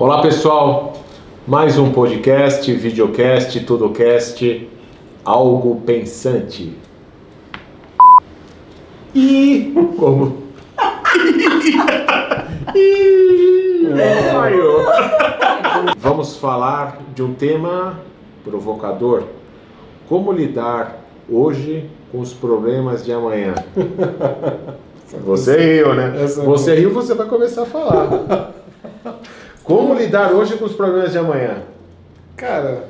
Olá pessoal, mais um podcast, videocast, tudocast, algo pensante. E como? Vamos falar de um tema provocador. Como lidar hoje com os problemas de amanhã? Você riu, né? Você riu, você vai começar a falar. Como lidar hoje com os problemas de amanhã? Cara,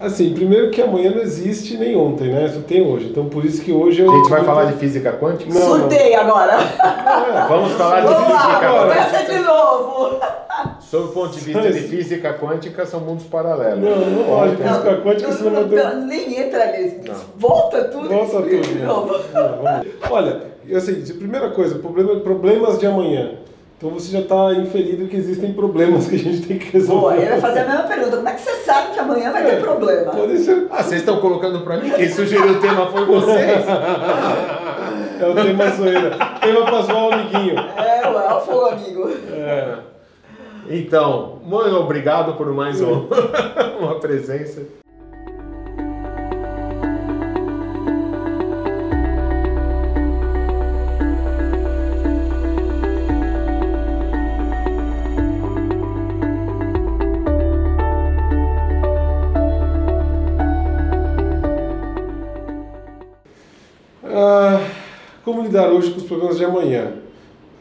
assim, primeiro que amanhã não existe nem ontem, né? Só tem hoje. Então por isso que hoje eu. A gente vai falar de física quântica? Não, Surtei não. agora. É, vamos falar de Vamos física lá, quântica. começa de novo. Sob o ponto de vista de física quântica, são mundos paralelos. Não, não pode. Física quântica, não, senão não, não não, nem entra nisso. Volta tudo Volta tudo. de novo. Não, vamos- Olha, assim, de primeira coisa, problema, problemas de amanhã. Então você já está inferido que existem problemas que a gente tem que resolver. Boa, eu ia fazer a mesma pergunta. Como é que você sabe que amanhã vai É, ter problema? Pode ser. Ah, vocês estão colocando pra mim? Quem sugeriu o tema foi vocês? É o tema zoeira. Tema para zoar o amiguinho. É, o Elfo, o amigo. É. Então, muito obrigado por mais um- uma presença. Lidar hoje com os problemas de amanhã?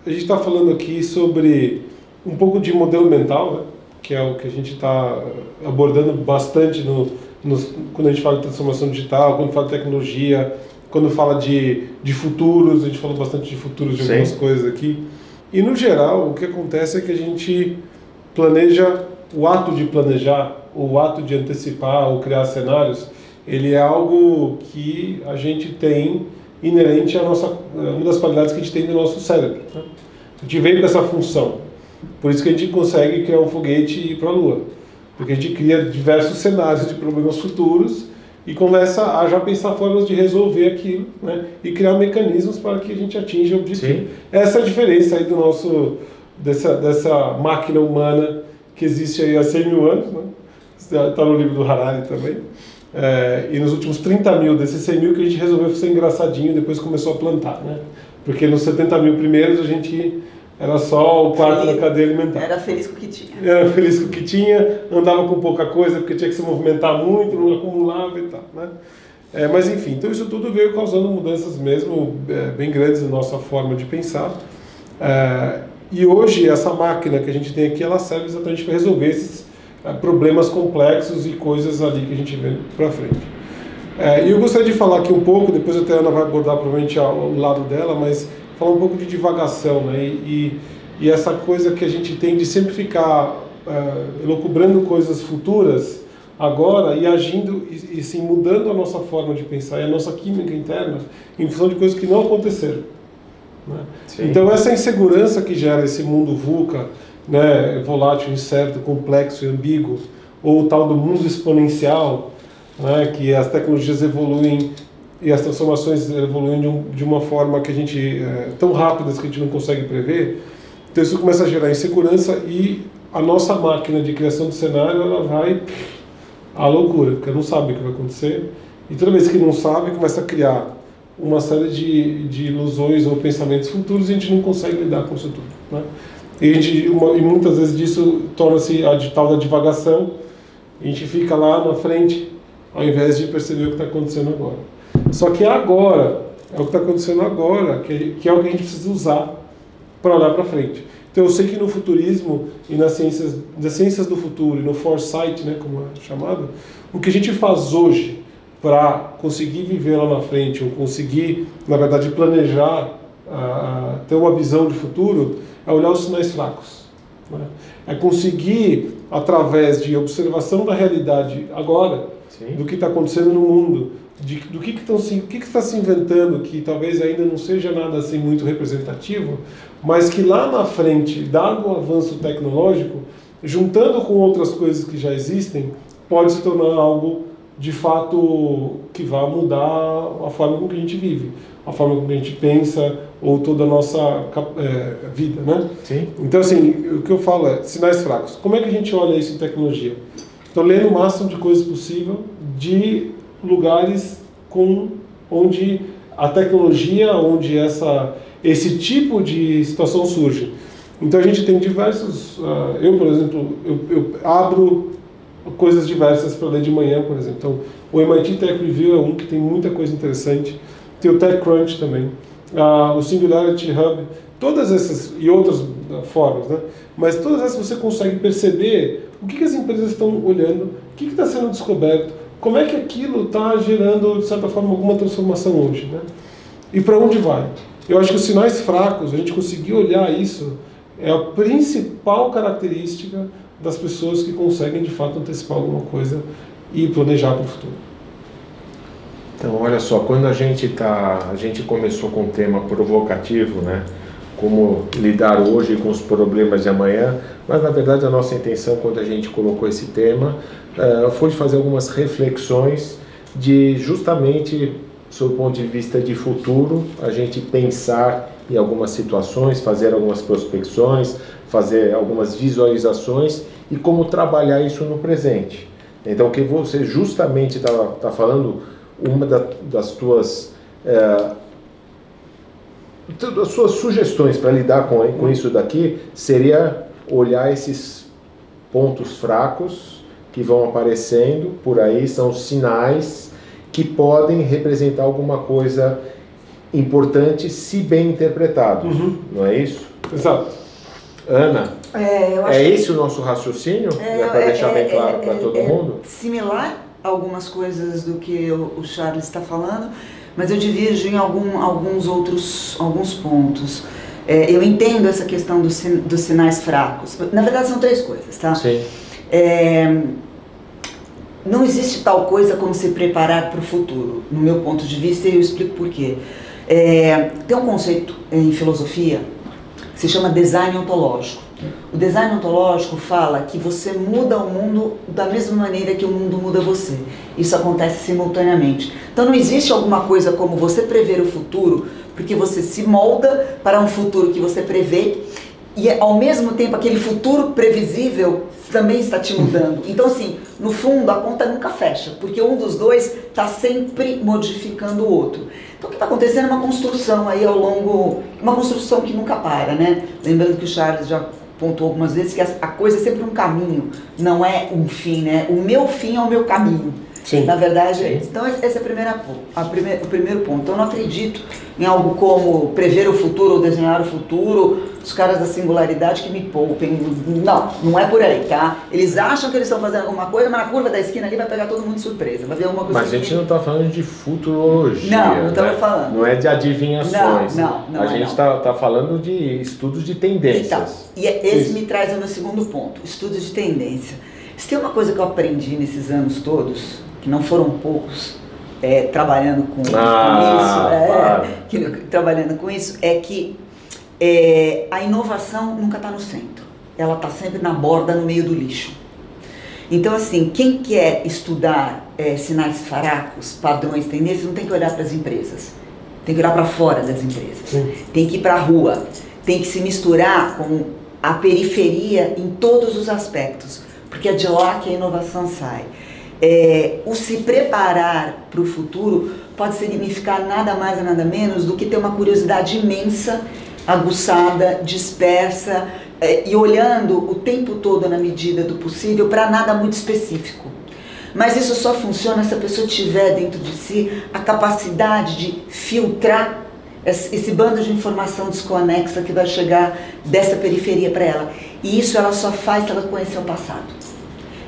A gente está falando aqui sobre um pouco de modelo mental, né? que é o que a gente está abordando bastante no, nos- quando a gente fala de transformação digital, quando fala de tecnologia, quando fala de, de futuros, a gente falou bastante de futuros de Sim. algumas coisas aqui. E no geral, o que acontece é que a gente planeja, o ato de planejar, o ato de antecipar ou criar cenários, ele é algo que a gente tem inerente à nossa, uma das qualidades que a gente tem no nosso cérebro. né? A gente veio com essa função. Por isso que a gente consegue criar um foguete e ir para a Lua. Porque a gente cria diversos cenários de problemas futuros e começa a já pensar formas de resolver aquilo né? e criar mecanismos para que a gente atinja o objetivo. Sim. Essa é a diferença aí do nosso, dessa, dessa máquina humana que existe aí há 100 mil anos, né? está no livro do Harari também. É, e nos últimos 30 mil desses 100 mil que a gente resolveu ser engraçadinho e depois começou a plantar, né? Porque nos 70 mil primeiros a gente era só o quarto da Feliz. cadeia alimentar. Era feliz com o que tinha. Era feliz com o que tinha, andava com pouca coisa porque tinha que se movimentar muito, não acumulava e tal, né? É, mas enfim, então isso tudo veio causando mudanças mesmo é, bem grandes na nossa forma de pensar. É, e hoje essa máquina que a gente tem aqui, ela serve exatamente para resolver esses problemas complexos e coisas ali que a gente vê para frente. É, e eu gostaria de falar aqui um pouco, depois até a Ana vai abordar provavelmente ao lado dela, mas falar um pouco de divagação, né? E, e essa coisa que a gente tem de sempre ficar é, elucubrando coisas futuras agora e agindo e, e sim mudando a nossa forma de pensar e a nossa química interna em função de coisas que não aconteceram. né? Então essa insegurança que gera esse mundo VUCA, né, volátil, incerto, complexo e ambíguo, ou o tal do mundo exponencial, né, que as tecnologias evoluem e as transformações evoluem de, um, de uma forma que a gente é, tão rápidas que a gente não consegue prever. Então isso começa a gerar insegurança e a nossa máquina de criação de cenário ela vai à loucura, porque não sabe o que vai acontecer. E toda vez que não sabe, começa a criar uma série de, de ilusões ou pensamentos futuros e a gente não consegue lidar com isso tudo. Né? E, uma, e muitas vezes disso torna-se a tal da divagação, a gente fica lá na frente ao invés de perceber o que está acontecendo agora. Só que agora, é o que está acontecendo agora, que, que é o que a gente precisa usar para olhar para frente. Então eu sei que no futurismo e nas ciências, nas ciências do futuro e no foresight, né, como é chamado, o que a gente faz hoje para conseguir viver lá na frente, ou conseguir, na verdade, planejar, ah, ter uma visão de futuro, é olhar os sinais fracos. né? É conseguir, através de observação da realidade agora, Sim. do que está acontecendo no mundo, de, do que estão se, que que está se inventando que talvez ainda não seja nada assim muito representativo, mas que lá na frente, dado o avanço tecnológico, juntando com outras coisas que já existem, pode se tornar algo de fato que vai mudar a forma como que a gente vive, a forma como a gente pensa, ou toda a nossa é, vida, né? Sim. Então, assim, o que eu falo é sinais fracos. Como é que a gente olha isso em tecnologia? Estou lendo o máximo de coisas possível de lugares com onde a tecnologia, onde essa, esse tipo de situação surge. Então a gente tem diversos. Uh, eu, por exemplo, eu, eu abro coisas diversas para ler de manhã, por exemplo. Então, o MIT Tech Review é um que tem muita coisa interessante. Tem o TechCrunch também. Uh, o Singularity Hub. Todas essas e outras uh, formas, né? Mas todas essas você consegue perceber o que, que as empresas estão olhando, o que está sendo descoberto, como é que aquilo está gerando, de certa forma, alguma transformação hoje, né? E para onde vai? Eu acho que os sinais fracos, a gente conseguir olhar isso, é a principal característica das pessoas que conseguem, de fato, antecipar alguma coisa e planejar para o futuro. Então, olha só, quando a gente tá, a gente começou com um tema provocativo, né? Como lidar hoje com os problemas de amanhã, mas na verdade a nossa intenção quando a gente colocou esse tema uh, foi de fazer algumas reflexões de justamente sob o ponto de vista de futuro, a gente pensar em algumas situações, fazer algumas prospecções, fazer algumas visualizações e como trabalhar isso no presente. Então, o que você justamente está tá falando, uma da, das tuas é, das suas sugestões para lidar com, com isso daqui seria olhar esses pontos fracos que vão aparecendo por aí, são sinais que podem representar alguma coisa importante se bem interpretado, uhum. não é isso? Exato. Ana, é, é esse que... o nosso raciocínio? É, né, para deixar bem é, claro para todo é mundo? Similar algumas coisas do que o Charles está falando, mas eu divirjo em algum, alguns outros alguns pontos. É, eu entendo essa questão dos, dos sinais fracos. Na verdade, são três coisas, tá? Sim. É, não existe tal coisa como se preparar para o futuro, no meu ponto de vista, e eu explico por quê. É, tem um conceito em filosofia que se chama design ontológico. O design ontológico fala que você muda o mundo da mesma maneira que o mundo muda você. Isso acontece simultaneamente. Então não existe alguma coisa como você prever o futuro, porque você se molda para um futuro que você prevê e ao mesmo tempo aquele futuro previsível também está te mudando. Então, assim, no fundo, a conta nunca fecha, porque um dos dois está sempre modificando o outro. Então, o que está acontecendo é uma construção aí ao longo, uma construção que nunca para, né? Lembrando que o Charles já pontuou algumas vezes que a coisa é sempre um caminho, não é um fim, né? O meu fim é o meu caminho. Sim. Na verdade é isso. Então esse é a primeira, a primeir, o primeiro ponto. Então, eu não acredito em algo como prever o futuro ou desenhar o futuro, os caras da singularidade que me poupem. Não, não é por aí, tá? Eles acham que eles estão fazendo alguma coisa, mas na curva da esquina ali vai pegar todo mundo de surpresa. Vai ver alguma coisa. Mas a gente que... não está falando de futurologia. Não, não estamos né? falando. Não é de adivinhações. Não, não, não A é, gente está tá falando de estudos de tendências. Então, e é, esse Isso. me traz ao meu segundo ponto: estudos de tendência. Se tem uma coisa que eu aprendi nesses anos todos, que não foram poucos, é, trabalhando com, ah, com isso, é, que, trabalhando com isso, é que é, a inovação nunca está no centro, ela está sempre na borda, no meio do lixo. Então, assim, quem quer estudar é, sinais fracos, padrões, tendências, não tem que olhar para as empresas, tem que olhar para fora das empresas, Sim. tem que ir para a rua, tem que se misturar com a periferia em todos os aspectos, porque é de lá que a inovação sai. É, o se preparar para o futuro pode significar nada mais e nada menos do que ter uma curiosidade imensa, aguçada, dispersa é, e olhando o tempo todo na medida do possível para nada muito específico. Mas isso só funciona se a pessoa tiver dentro de si a capacidade de filtrar esse bando de informação desconexa que vai chegar dessa periferia para ela. E isso ela só faz se ela conhecer o passado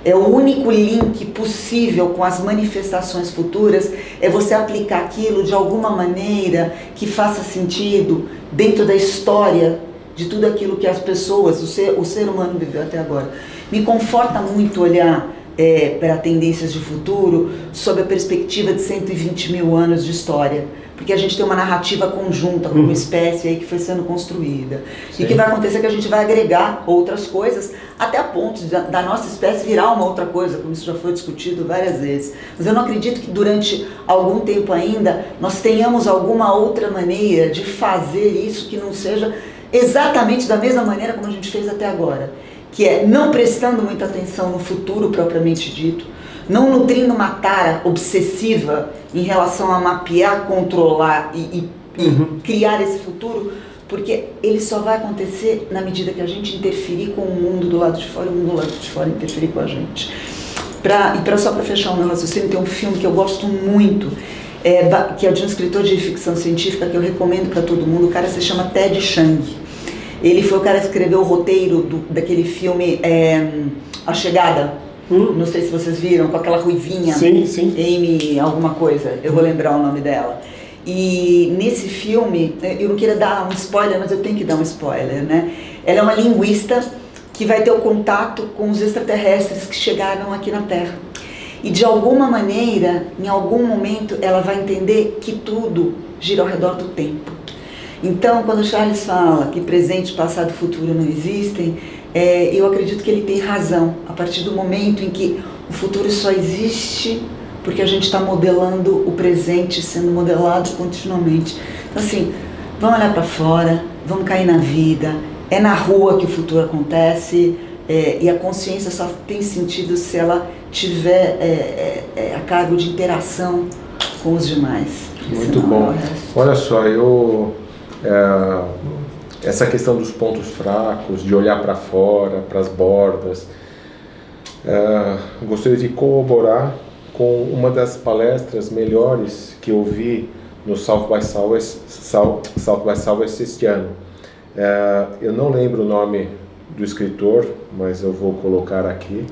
é o único link possível com as manifestações futuras é você aplicar aquilo de alguma maneira que faça sentido dentro da história de tudo aquilo que as pessoas, o ser, o ser humano viveu até agora. Me conforta muito olhar é, para tendências de futuro sob a perspectiva de 120 mil anos de história porque a gente tem uma narrativa conjunta como uhum. espécie aí que foi sendo construída. Sim. E o que vai acontecer é que a gente vai agregar outras coisas até a ponto de, da nossa espécie virar uma outra coisa, como isso já foi discutido várias vezes. Mas eu não acredito que durante algum tempo ainda nós tenhamos alguma outra maneira de fazer isso que não seja exatamente da mesma maneira como a gente fez até agora, que é não prestando muita atenção no futuro propriamente dito, não nutrindo uma tara obsessiva em relação a mapear, controlar e, e, e uhum. criar esse futuro, porque ele só vai acontecer na medida que a gente interferir com o mundo do lado de fora e o mundo do lado de fora interferir com a gente. Pra, e pra, só para fechar o meu raciocínio, tem um filme que eu gosto muito, é, que é de um escritor de ficção científica que eu recomendo para todo mundo. O cara se chama Ted Chiang. Ele foi o cara que escreveu o roteiro do, daquele filme é, A Chegada. Hum. Não sei se vocês viram, com aquela ruivinha. Sim, sim. Amy, alguma coisa. Eu vou lembrar o nome dela. E nesse filme, eu não queria dar um spoiler, mas eu tenho que dar um spoiler, né? Ela é uma linguista que vai ter o contato com os extraterrestres que chegaram aqui na Terra. E de alguma maneira, em algum momento, ela vai entender que tudo gira ao redor do tempo. Então, quando Charles fala que presente, passado e futuro não existem, é, eu acredito que ele tem razão. A partir do momento em que o futuro só existe porque a gente está modelando o presente, sendo modelado continuamente. Então, assim, vamos olhar para fora, vamos cair na vida. É na rua que o futuro acontece é, e a consciência só tem sentido se ela tiver é, é, é a cargo de interação com os demais. Muito bom. Olha só, eu é, essa questão dos pontos fracos, de olhar para fora, para as bordas. É, gostaria de corroborar com uma das palestras melhores que eu vi no South by Southwest, South, by Southwest este ano. É, eu não lembro o nome do escritor, mas eu vou colocar aqui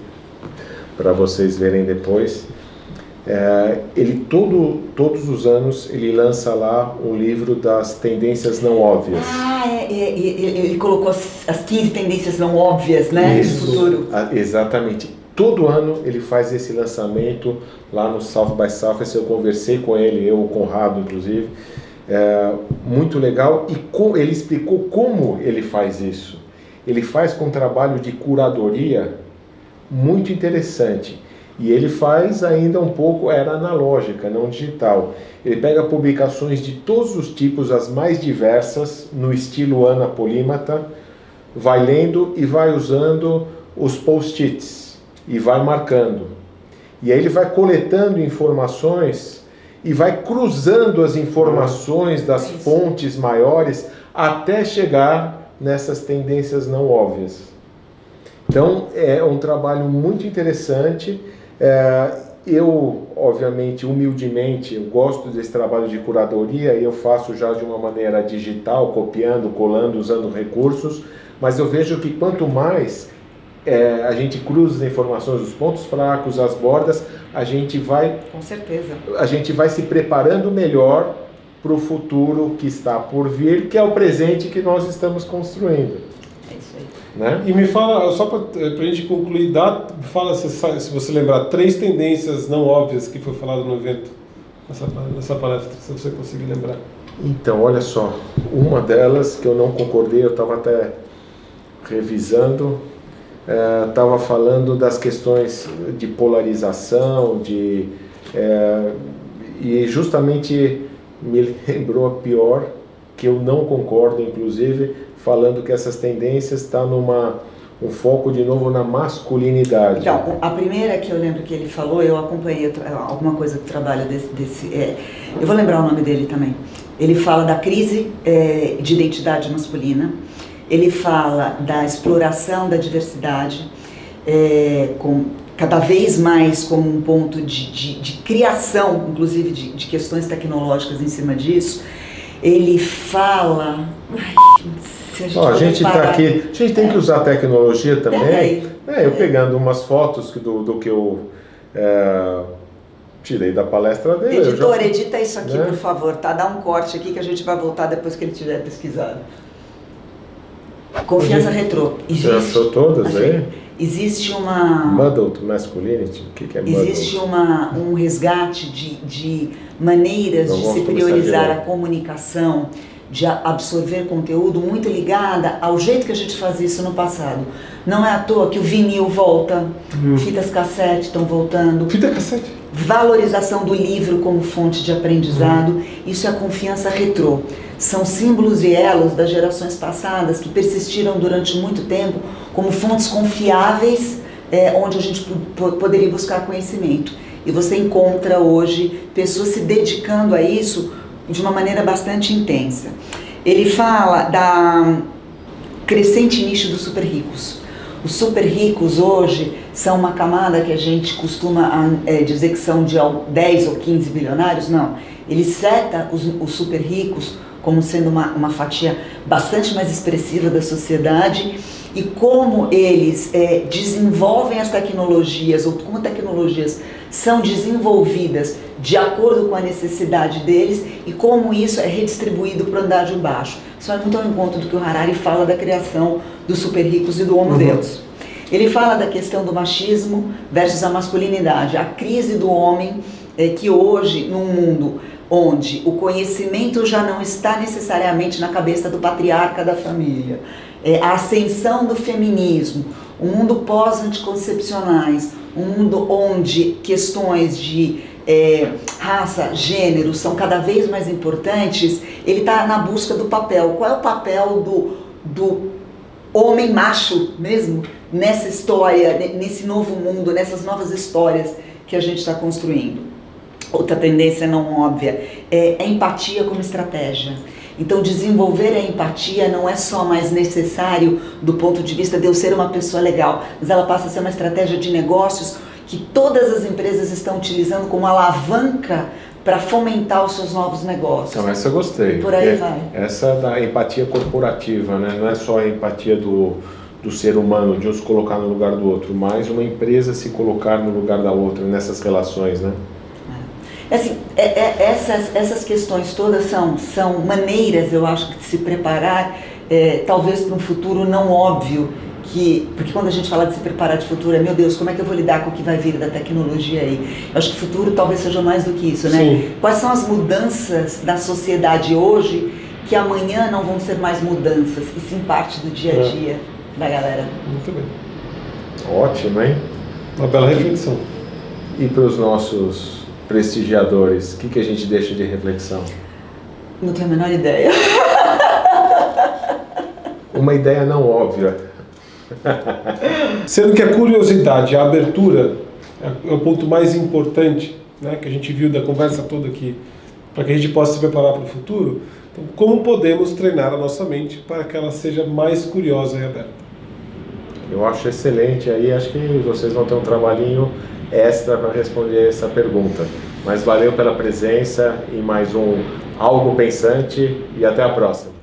para vocês verem depois. É, ele todo, todos os anos ele lança lá um livro das tendências não óbvias. Ah, é, é, ele colocou as, as 15 tendências não óbvias, né, Isso, futuro. exatamente. Todo ano ele faz esse lançamento lá no South by Southwest. Eu conversei com ele, eu, o Conrado, inclusive. É, muito legal e com, ele explicou como ele faz isso. Ele faz com um trabalho de curadoria muito interessante. E ele faz ainda um pouco, era analógica, não digital. Ele pega publicações de todos os tipos, as mais diversas, no estilo Ana Polímata, vai lendo e vai usando os post-its e vai marcando. E aí ele vai coletando informações e vai cruzando as informações das fontes maiores até chegar nessas tendências não óbvias. Então é um trabalho muito interessante é, eu, obviamente, humildemente, eu gosto desse trabalho de curadoria e eu faço já de uma maneira digital, copiando, colando, usando recursos, mas eu vejo que quanto mais é, a gente cruza as informações dos pontos fracos, as bordas, a gente vai. Com certeza. A gente vai se preparando melhor para o futuro que está por vir, que é o presente que nós estamos construindo. Né? E me fala, só para a gente concluir, dá, fala se, se você lembrar, três tendências não óbvias que foi falado no evento, nessa, nessa palestra, se você conseguir lembrar. Então, olha só, uma delas que eu não concordei, eu estava até revisando, estava é, falando das questões de polarização, de, é, e justamente me lembrou a pior, que eu não concordo, inclusive, falando que essas tendências estão tá numa um foco de novo na masculinidade. Então, a primeira que eu lembro que ele falou, eu acompanhei alguma coisa do trabalho desse, desse é, eu vou lembrar o nome dele também. Ele fala da crise é, de identidade masculina, ele fala da exploração da diversidade, é, com, cada vez mais como um ponto de, de, de criação, inclusive de, de, questões tecnológicas em cima disso. Ele fala. Ai, se a gente, a gente tá aqui, a gente tem que usar a tecnologia também. É, é, eu pegando umas fotos do, do que eu é, tirei da palestra dele. Editor, já, edita isso aqui, né? por favor, tá? Dá um corte aqui que a gente vai voltar depois que ele tiver pesquisado. Confiança retrô. Existe. Todas aí? Existe uma. Muddled masculinity? O que, que é muddled? Existe uma, um resgate de, de maneiras de se priorizar a comunicação de absorver conteúdo muito ligada ao jeito que a gente fazia isso no passado. Não é à toa que o vinil volta, hum. fitas cassete estão voltando. Fita cassete? Valorização do livro como fonte de aprendizado, hum. isso é a confiança retrô. São símbolos e elos das gerações passadas que persistiram durante muito tempo como fontes confiáveis é, onde a gente poderia buscar conhecimento. E você encontra hoje pessoas se dedicando a isso de uma maneira bastante intensa. Ele fala da crescente nicho dos super ricos. Os super ricos hoje são uma camada que a gente costuma é, dizer que são de 10 ou 15 bilionários, não. Ele seta os, os super ricos como sendo uma, uma fatia bastante mais expressiva da sociedade e como eles é, desenvolvem as tecnologias, ou como tecnologias são desenvolvidas de acordo com a necessidade deles e como isso é redistribuído para o andar de baixo. Isso é muito ao encontro do que o Harari fala da criação dos super ricos e do homo uhum. deus. Ele fala da questão do machismo versus a masculinidade, a crise do homem é, que hoje, num mundo onde o conhecimento já não está necessariamente na cabeça do patriarca da família, é, a ascensão do feminismo, um mundo pós-anticoncepcionais, um mundo onde questões de é, raça, gênero são cada vez mais importantes, ele está na busca do papel. Qual é o papel do, do homem macho mesmo nessa história, nesse novo mundo, nessas novas histórias que a gente está construindo? Outra tendência não óbvia é a empatia como estratégia. Então, desenvolver a empatia não é só mais necessário do ponto de vista de eu ser uma pessoa legal, mas ela passa a ser uma estratégia de negócios que todas as empresas estão utilizando como alavanca para fomentar os seus novos negócios. Então, essa eu gostei. Por aí vai. Essa da empatia corporativa, né? não é só a empatia do, do ser humano, de um se colocar no lugar do outro, mas uma empresa se colocar no lugar da outra nessas relações, né? É assim, é, é, essas, essas questões todas são, são maneiras, eu acho, de se preparar, é, talvez para um futuro não óbvio, que, porque quando a gente fala de se preparar de futuro, é meu Deus, como é que eu vou lidar com o que vai vir da tecnologia aí? Eu acho que o futuro talvez seja mais do que isso, né? Sim. Quais são as mudanças da sociedade hoje que amanhã não vão ser mais mudanças, e sim parte do dia a é. dia é. da galera? Muito bem. Ótimo, hein? Uma bela reflexão. E, e para os nossos prestigiadores, o que, que a gente deixa de reflexão? Não tenho a menor ideia. Uma ideia não óbvia. Sendo que a curiosidade, a abertura é o ponto mais importante né, que a gente viu da conversa toda aqui, para que a gente possa se preparar para o futuro. Então, como podemos treinar a nossa mente para que ela seja mais curiosa e aberta? Eu acho excelente aí, acho que vocês vão ter um trabalhinho extra para responder essa pergunta. Mas valeu pela presença e mais um Algo Pensante e até a próxima.